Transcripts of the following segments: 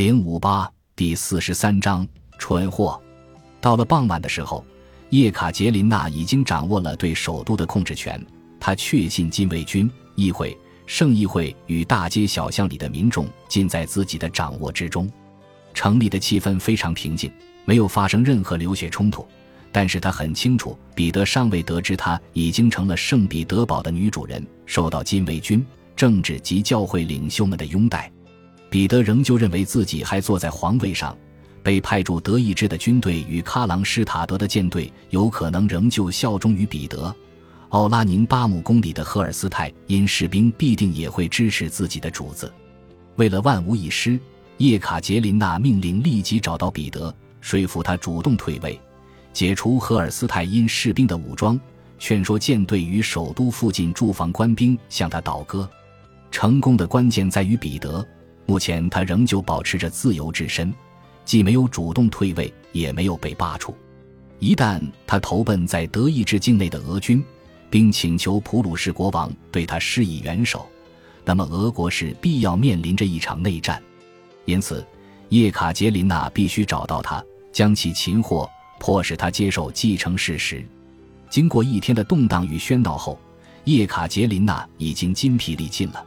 零五八第四十三章蠢货。到了傍晚的时候，叶卡捷琳娜已经掌握了对首都的控制权。她确信禁卫军、议会、圣议会与大街小巷里的民众尽在自己的掌握之中。城里的气氛非常平静，没有发生任何流血冲突。但是他很清楚，彼得尚未得知他已经成了圣彼得堡的女主人，受到禁卫军、政治及教会领袖们的拥戴。彼得仍旧认为自己还坐在皇位上，被派驻德意志的军队与喀琅施塔德的舰队有可能仍旧效忠于彼得。奥拉宁巴姆宫里的赫尔斯泰因士兵必定也会支持自己的主子。为了万无一失，叶卡捷琳娜命令立即找到彼得，说服他主动退位。解除赫尔斯泰因士兵的武装，劝说舰队与首都附近驻防官兵向他倒戈。成功的关键在于彼得。目前他仍旧保持着自由之身，既没有主动退位，也没有被罢黜。一旦他投奔在德意志境内的俄军，并请求普鲁士国王对他施以援手，那么俄国是必要面临着一场内战。因此，叶卡捷琳娜必须找到他，将其擒获。迫使他接受继承事实。经过一天的动荡与喧闹后，叶卡捷琳娜已经筋疲力尽了。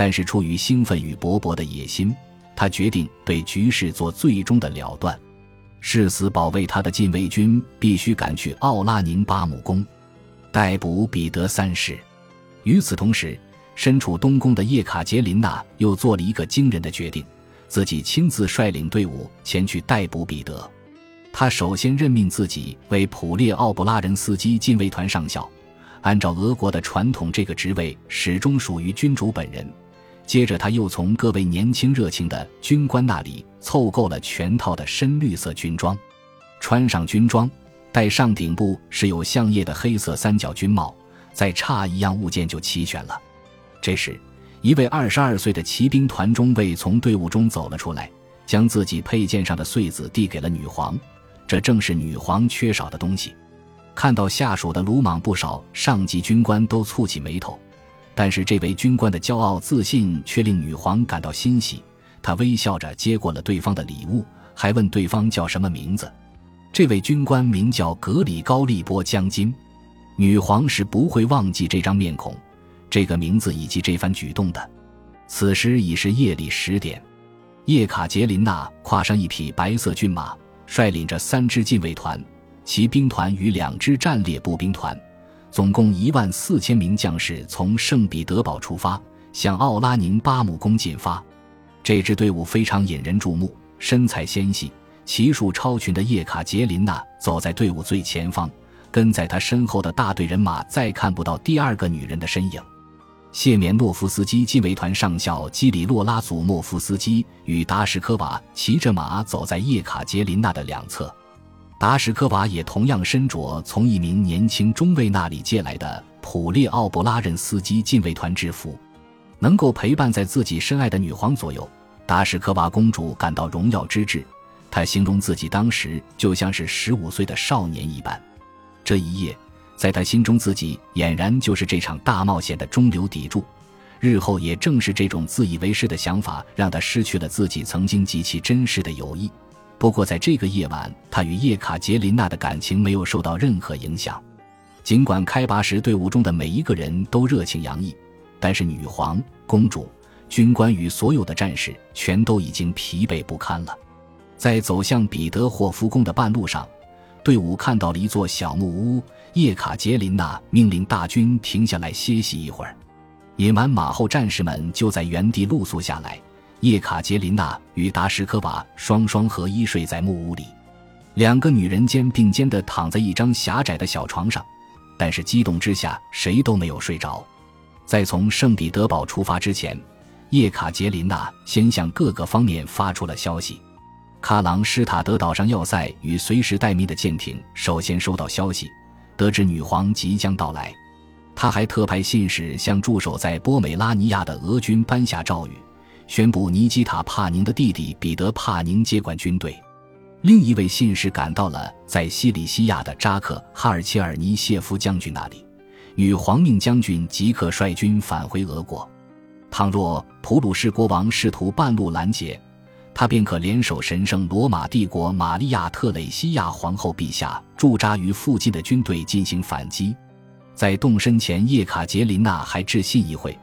但是出于兴奋与勃勃的野心，他决定对局势做最终的了断。誓死保卫他的禁卫军必须赶去奥拉宁巴姆宫，逮捕彼得三世。与此同时，身处东宫的叶卡捷琳娜又做了一个惊人的决定：自己亲自率领队伍前去逮捕彼得。他首先任命自己为普列奥布拉人斯基禁卫团上校，按照俄国的传统，这个职位始终属于君主本人。接着，他又从各位年轻热情的军官那里凑够了全套的深绿色军装，穿上军装，戴上顶部是有象叶的黑色三角军帽，再差一样物件就齐全了。这时，一位二十二岁的骑兵团中尉从队伍中走了出来，将自己佩剑上的穗子递给了女皇。这正是女皇缺少的东西。看到下属的鲁莽不少，上级军官都蹙起眉头。但是这位军官的骄傲自信却令女皇感到欣喜。她微笑着接过了对方的礼物，还问对方叫什么名字。这位军官名叫格里高利波将军。女皇是不会忘记这张面孔、这个名字以及这番举动的。此时已是夜里十点，叶卡捷琳娜跨上一匹白色骏马。率领着三支禁卫团、骑兵团与两支战列步兵团，总共一万四千名将士从圣彼得堡出发，向奥拉宁巴姆宫进发。这支队伍非常引人注目，身材纤细、骑术超群的叶卡捷琳娜走在队伍最前方，跟在她身后的大队人马再看不到第二个女人的身影。谢缅诺夫斯基禁卫团上校基里洛拉祖莫夫斯基与达什科娃骑着马走在叶卡捷琳娜的两侧，达什科娃也同样身着从一名年轻中尉那里借来的普列奥布拉任斯基禁卫团制服，能够陪伴在自己深爱的女皇左右，达什科娃公主感到荣耀之至。她形容自己当时就像是十五岁的少年一般。这一夜。在她心中，自己俨然就是这场大冒险的中流砥柱。日后也正是这种自以为是的想法，让她失去了自己曾经极其珍视的友谊。不过，在这个夜晚，他与叶卡捷琳娜的感情没有受到任何影响。尽管开拔时队伍中的每一个人都热情洋溢，但是女皇、公主、军官与所有的战士全都已经疲惫不堪了。在走向彼得霍夫宫的半路上。队伍看到了一座小木屋，叶卡捷琳娜命令大军停下来歇息一会儿。引完马后，战士们就在原地露宿下来。叶卡捷琳娜与达什科娃双双合一睡在木屋里，两个女人肩并肩地躺在一张狭窄的小床上，但是激动之下谁都没有睡着。在从圣彼得堡出发之前，叶卡捷琳娜先向各个方面发出了消息。喀朗施塔德岛上要塞与随时待命的舰艇首先收到消息，得知女皇即将到来。他还特派信使向驻守在波美拉尼亚的俄军颁下诏谕，宣布尼基塔·帕宁的弟弟彼得·帕宁接管军队。另一位信使赶到了在西里西亚的扎克·哈尔切尔尼谢夫将军那里，与皇命将军即刻率军返回俄国。倘若普鲁士国王试图半路拦截，他便可联手神圣罗马帝国玛利亚特蕾西亚皇后陛下驻扎于附近的军队进行反击。在动身前，叶卡捷琳娜还致信一会：“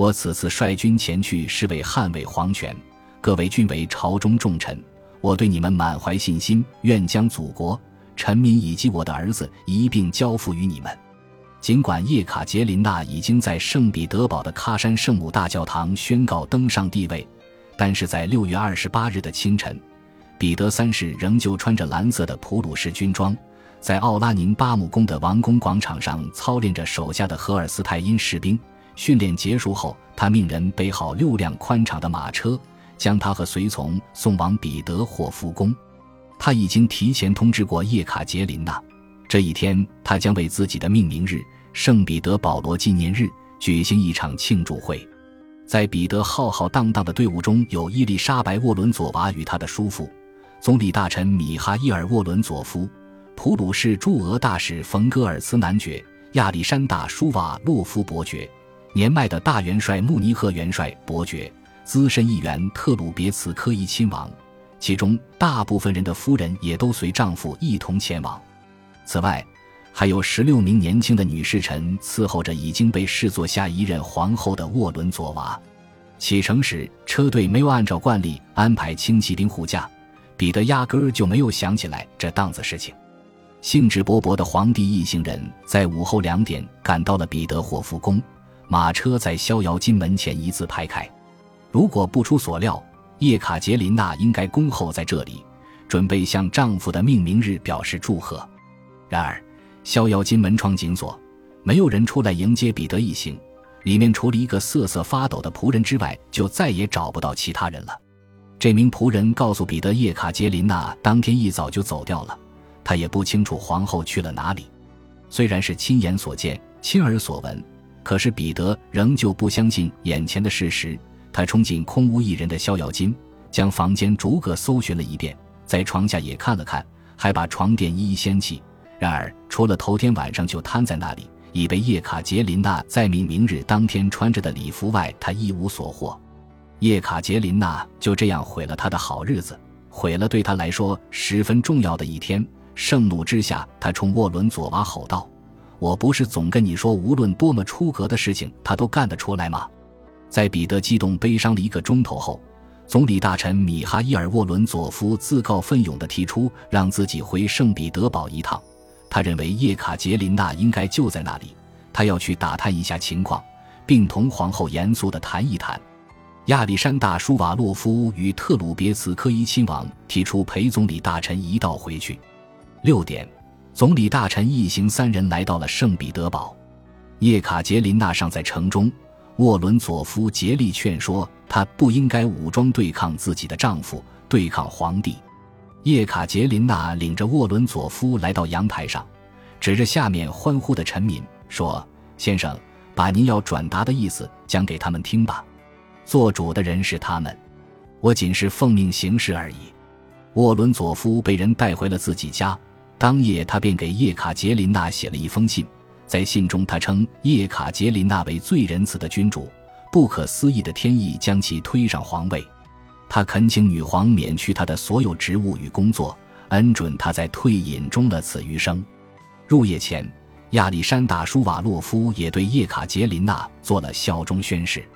我此次率军前去，是为捍卫皇权。各位均为朝中重臣，我对你们满怀信心，愿将祖国、臣民以及我的儿子一并交付于你们。”尽管叶卡捷琳娜已经在圣彼得堡的喀山圣母大教堂宣告登上帝位。但是在六月二十八日的清晨，彼得三世仍旧穿着蓝色的普鲁士军装，在奥拉宁巴姆宫的王宫广场上操练着手下的荷尔斯泰因士兵。训练结束后，他命人备好六辆宽敞的马车，将他和随从送往彼得霍夫宫。他已经提前通知过叶卡捷琳娜，这一天他将为自己的命名日——圣彼得保罗纪念日举行一场庆祝会。在彼得浩浩荡荡的队伍中，有伊丽莎白·沃伦佐娃与他的叔父，总理大臣米哈伊尔·沃伦佐夫，普鲁士驻俄大使冯·戈尔茨男爵，亚历山大·舒瓦洛夫伯爵，年迈的大元帅穆尼赫元帅伯爵，资深议员特鲁别茨科伊亲王，其中大部分人的夫人也都随丈夫一同前往。此外，还有十六名年轻的女侍臣伺候着已经被视作下一任皇后的沃伦佐娃。启程时，车队没有按照惯例安排轻骑兵护驾，彼得压根儿就没有想起来这档子事情。兴致勃勃的皇帝一行人在午后两点赶到了彼得霍夫宫，马车在逍遥津门前一字排开。如果不出所料，叶卡捷琳娜应该恭候在这里，准备向丈夫的命名日表示祝贺。然而，逍遥津门窗紧锁，没有人出来迎接彼得一行。里面除了一个瑟瑟发抖的仆人之外，就再也找不到其他人了。这名仆人告诉彼得，叶卡捷琳娜当天一早就走掉了，他也不清楚皇后去了哪里。虽然是亲眼所见、亲耳所闻，可是彼得仍旧不相信眼前的事实。他冲进空无一人的逍遥津，将房间逐个搜寻了一遍，在床下也看了看，还把床垫一一掀起。然而，除了头天晚上就瘫在那里，已被叶卡捷琳娜在明明日当天穿着的礼服外，他一无所获。叶卡捷琳娜就这样毁了他的好日子，毁了对他来说十分重要的一天。盛怒之下，他冲沃伦佐娃吼道：“我不是总跟你说，无论多么出格的事情，他都干得出来吗？”在彼得激动悲伤了一个钟头后，总理大臣米哈伊尔·沃伦佐夫自告奋勇地提出，让自己回圣彼得堡一趟。他认为叶卡捷琳娜应该就在那里，他要去打探一下情况，并同皇后严肃地谈一谈。亚历山大·舒瓦洛夫与特鲁别茨科伊亲王提出陪总理大臣一道回去。六点，总理大臣一行三人来到了圣彼得堡。叶卡捷琳娜尚在城中，沃伦佐夫竭力劝说她不应该武装对抗自己的丈夫，对抗皇帝。叶卡捷琳娜领着沃伦佐夫来到阳台上，指着下面欢呼的臣民说：“先生，把您要转达的意思讲给他们听吧。做主的人是他们，我仅是奉命行事而已。”沃伦佐夫被人带回了自己家，当夜他便给叶卡捷琳娜写了一封信，在信中他称叶卡捷琳娜为最仁慈的君主，不可思议的天意将其推上皇位。他恳请女皇免去他的所有职务与工作，恩准他在退隐中了此余生。入夜前，亚历山大·舒瓦洛夫也对叶卡捷琳娜做了效忠宣誓。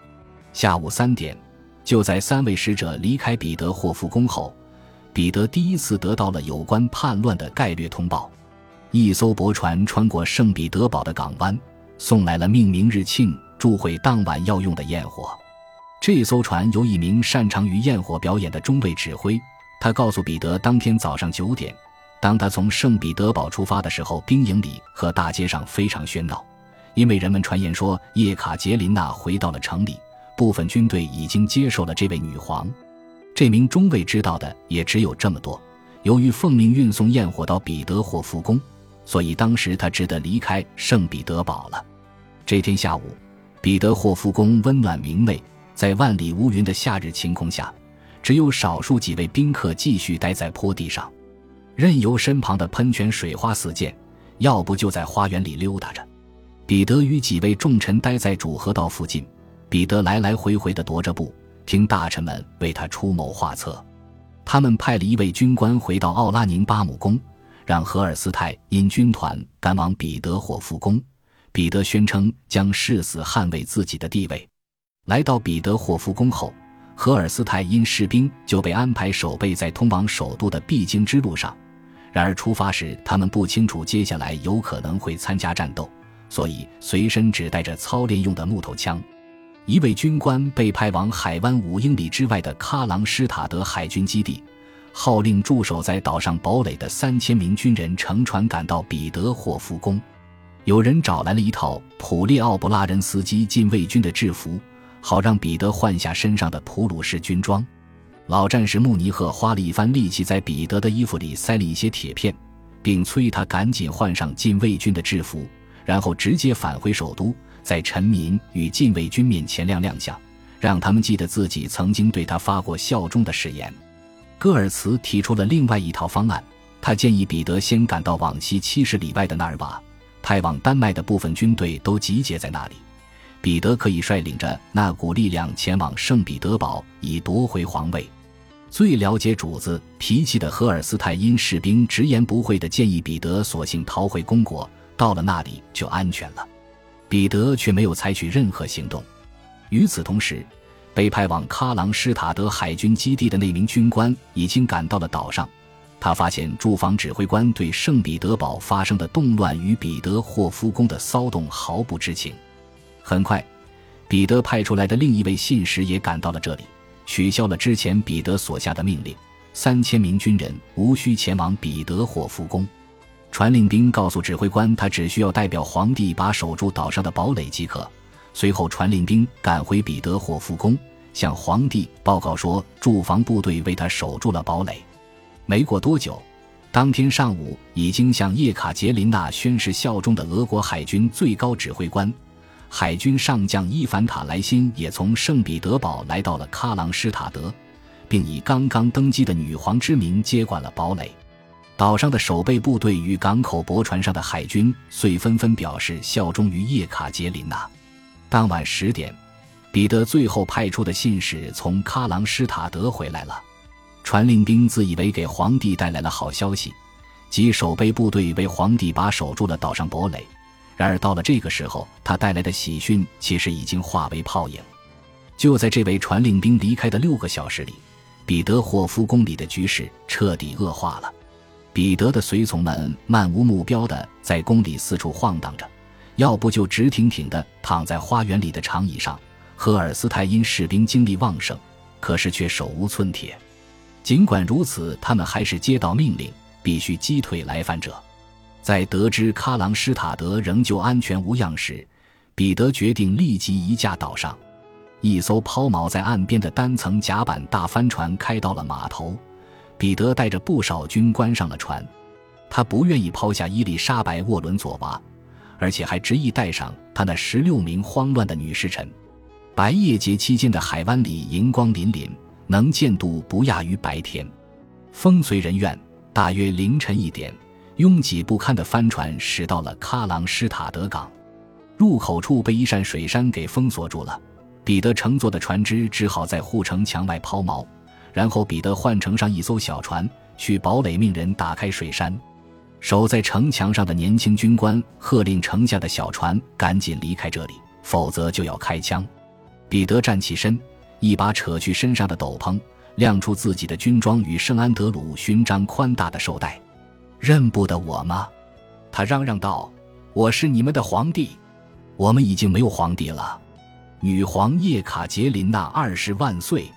下午三点，就在三位使者离开彼得霍夫宫后，彼得第一次得到了有关叛乱的概略通报。一艘驳船穿过圣彼得堡的港湾，送来了命名日庆祝会当晚要用的焰火。这艘船由一名擅长于焰火表演的中尉指挥。他告诉彼得，当天早上九点，当他从圣彼得堡出发的时候，兵营里和大街上非常喧闹，因为人们传言说叶卡捷琳娜回到了城里，部分军队已经接受了这位女皇。这名中尉知道的也只有这么多。由于奉命运送焰火到彼得霍夫宫，所以当时他只得离开圣彼得堡了。这天下午，彼得霍夫宫温暖明媚。在万里无云的夏日晴空下，只有少数几位宾客继续待在坡地上，任由身旁的喷泉水花四溅；要不就在花园里溜达着。彼得与几位重臣待在主河道附近，彼得来来回回地踱着步，听大臣们为他出谋划策。他们派了一位军官回到奥拉宁巴姆宫，让荷尔斯泰因军团赶往彼得霍夫宫。彼得宣称将誓死捍卫自己的地位。来到彼得霍夫宫后，荷尔斯泰因士兵就被安排守备在通往首都的必经之路上。然而出发时，他们不清楚接下来有可能会参加战斗，所以随身只带着操练用的木头枪。一位军官被派往海湾五英里之外的喀朗施塔德海军基地，号令驻守在岛上堡垒的三千名军人乘船赶到彼得霍夫宫。有人找来了一套普列奥布拉人斯基禁卫军的制服，好让彼得换下身上的普鲁士军装。老战士穆尼赫花了一番力气，在彼得的衣服里塞了一些铁片，并催他赶紧换上禁卫军的制服，然后直接返回首都，在臣民与禁卫军面前亮亮相，让他们记得自己曾经对他发过效忠的誓言。戈尔茨提出了另外一套方案，他建议彼得先赶到往西七十里外的纳尔瓦。派往丹麦的部分军队都集结在那里，彼得可以率领着那股力量前往圣彼得堡，以夺回皇位。最了解主子脾气的荷尔斯泰因士兵直言不讳地建议彼得索性逃回公国，到了那里就安全了。彼得却没有采取任何行动。与此同时，被派往喀朗施塔德海军基地的那名军官已经赶到了岛上。他发现驻防指挥官对圣彼得堡发生的动乱与彼得霍夫宫的骚动毫不知情。很快，彼得派出来的另一位信使也赶到了这里，取消了之前彼得所下的命令：三千名军人无需前往彼得霍夫宫。传令兵告诉指挥官，他只需要代表皇帝把守住岛上的堡垒即可。随后，传令兵赶回彼得霍夫宫，向皇帝报告说，驻防部队为他守住了堡垒。没过多久，当天上午，已经向叶卡捷琳娜宣誓效忠的俄国海军最高指挥官、海军上将伊凡塔莱辛也从圣彼得堡来到了喀朗施塔德，并以刚刚登基的女皇之名接管了堡垒。岛上的守备部队与港口驳船上的海军遂纷纷表示效忠于叶卡捷琳娜。当晚十点，彼得最后派出的信使从喀朗施塔德回来了。传令兵自以为给皇帝带来了好消息，即守备部队为皇帝把守住了岛上堡垒。然而到了这个时候，他带来的喜讯其实已经化为泡影。就在这位传令兵离开的六个小时里，彼得霍夫宫里的局势彻底恶化了。彼得的随从们漫无目标地在宫里四处晃荡着，要不就直挺挺地躺在花园里的长椅上。赫尔斯泰因士兵精力旺盛，可是却手无寸铁。尽管如此，他们还是接到命令，必须击退来犯者。在得知喀朗施塔德仍旧安全无恙时，彼得决定立即移驾岛上。一艘抛锚在岸边的单层甲板大帆船开到了码头，彼得带着不少军官上了船。他不愿意抛下伊丽莎白·沃伦佐娃，而且还执意带上他那十六名慌乱的女侍臣。白夜节期间的海湾里银光粼粼。能见度不亚于白天，风随人愿。大约凌晨一点，拥挤不堪的帆船驶到了喀朗施塔德港，入口处被一扇水杉给封锁住了。彼得乘坐的船只只好在护城墙外抛锚，然后彼得换乘上一艘小船去堡垒，命人打开水杉。守在城墙上的年轻军官喝令城下的小船赶紧离开这里，否则就要开枪。彼得站起身。一把扯去身上的斗篷，亮出自己的军装与圣安德鲁勋章宽大的绶带。认不得我吗？他嚷嚷道：“我是你们的皇帝。我们已经没有皇帝了。女皇叶卡捷琳娜二十万岁。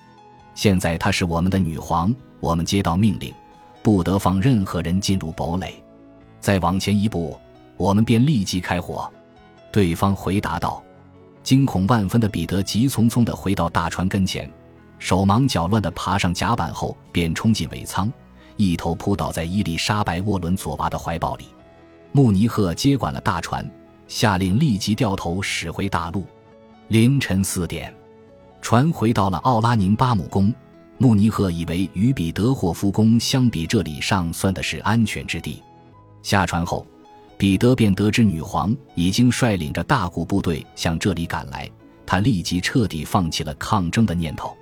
现在她是我们的女皇。我们接到命令，不得放任何人进入堡垒。再往前一步，我们便立即开火。”对方回答道。惊恐万分的彼得急匆匆地回到大船跟前，手忙脚乱地爬上甲板后，便冲进尾舱，一头扑倒在伊丽莎白·沃伦佐娃的怀抱里。穆尼赫接管了大船，下令立即掉头驶回大陆。凌晨四点，船回到了奥拉宁巴姆宫。穆尼赫以为与彼得霍夫宫相比，这里尚算的是安全之地。下船后。彼得便得知女皇已经率领着大股部队向这里赶来，他立即彻底放弃了抗争的念头。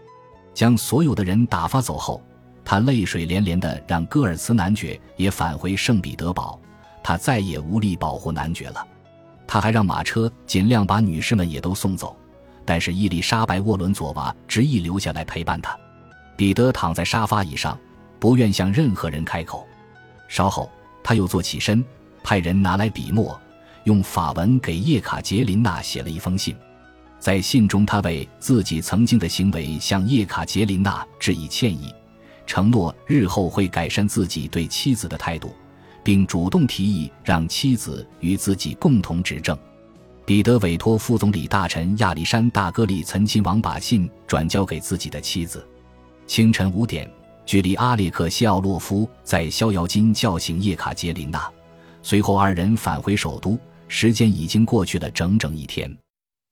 将所有的人打发走后，他泪水连连的让戈尔茨男爵也返回圣彼得堡，他再也无力保护男爵了。他还让马车尽量把女士们也都送走，但是伊丽莎白·沃伦佐娃执意留下来陪伴他。彼得躺在沙发椅上，不愿向任何人开口。稍后，他又坐起身，派人拿来笔墨，用法文给叶卡捷琳娜写了一封信。在信中，他为自己曾经的行为向叶卡捷琳娜致以歉意。承诺日后会改善自己对妻子的态度，并主动提议让妻子与自己共同执政。彼得委托副总理大臣亚历山大·戈利岑亲王把信转交给自己的妻子。清晨五点，距离阿列克谢奥洛夫在逍遥津叫醒叶卡捷琳娜，随后二人返回首都。时间已经过去了整整一天，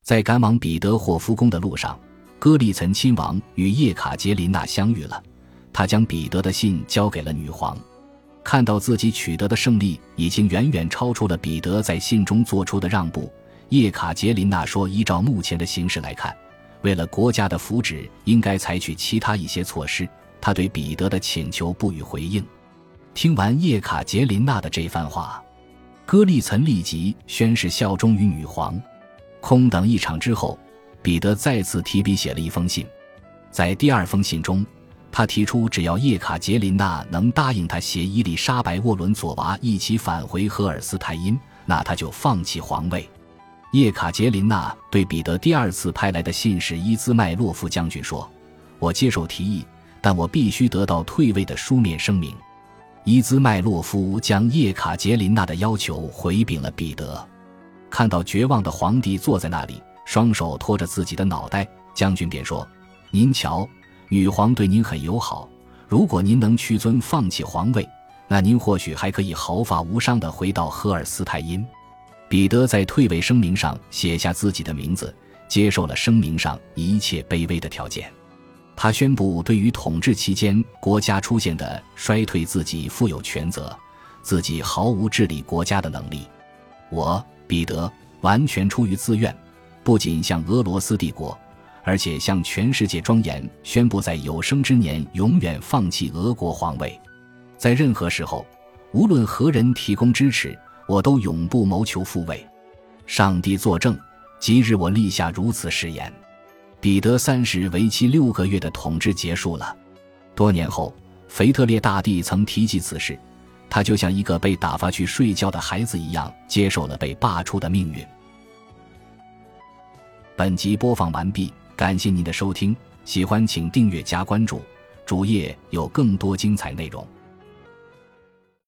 在赶往彼得霍夫宫的路上，戈利岑亲王与叶卡捷琳娜相遇了。他将彼得的信交给了女皇，看到自己取得的胜利已经远远超出了彼得在信中做出的让步。叶卡捷琳娜说：“依照目前的形势来看，为了国家的福祉，应该采取其他一些措施。”他对彼得的请求不予回应。听完叶卡捷琳娜的这番话，戈利岑立即宣誓效忠于女皇。空等一场之后，彼得再次提笔写了一封信，在第二封信中。他提出，只要叶卡捷琳娜能答应他携伊丽莎白·沃伦佐娃一起返回荷尔斯泰因，那他就放弃皇位。叶卡捷琳娜对彼得第二次派来的信使伊兹麦洛夫将军说：“我接受提议，但我必须得到退位的书面声明。”伊兹麦洛夫将叶卡捷琳娜的要求回禀了彼得。看到绝望的皇帝坐在那里，双手托着自己的脑袋，将军便说：“您瞧。”女皇对您很友好，如果您能屈尊放弃皇位，那您或许还可以毫发无伤地回到赫尔斯泰因。彼得在退位声明上写下自己的名字，接受了声明上一切卑微的条件。他宣布，对于统治期间国家出现的衰退，自己负有全责，自己毫无治理国家的能力。我，彼得，完全出于自愿，不仅向俄罗斯帝国。而且向全世界庄严宣布，在有生之年永远放弃俄国皇位，在任何时候，无论何人提供支持，我都永不谋求复位。上帝作证，即日我立下如此誓言。彼得三世为期六个月的统治结束了。多年后，腓特烈大帝曾提及此事，他就像一个被打发去睡觉的孩子一样，接受了被罢黜的命运。本集播放完毕。感谢您的收听，喜欢请订阅加关注，主页有更多精彩内容。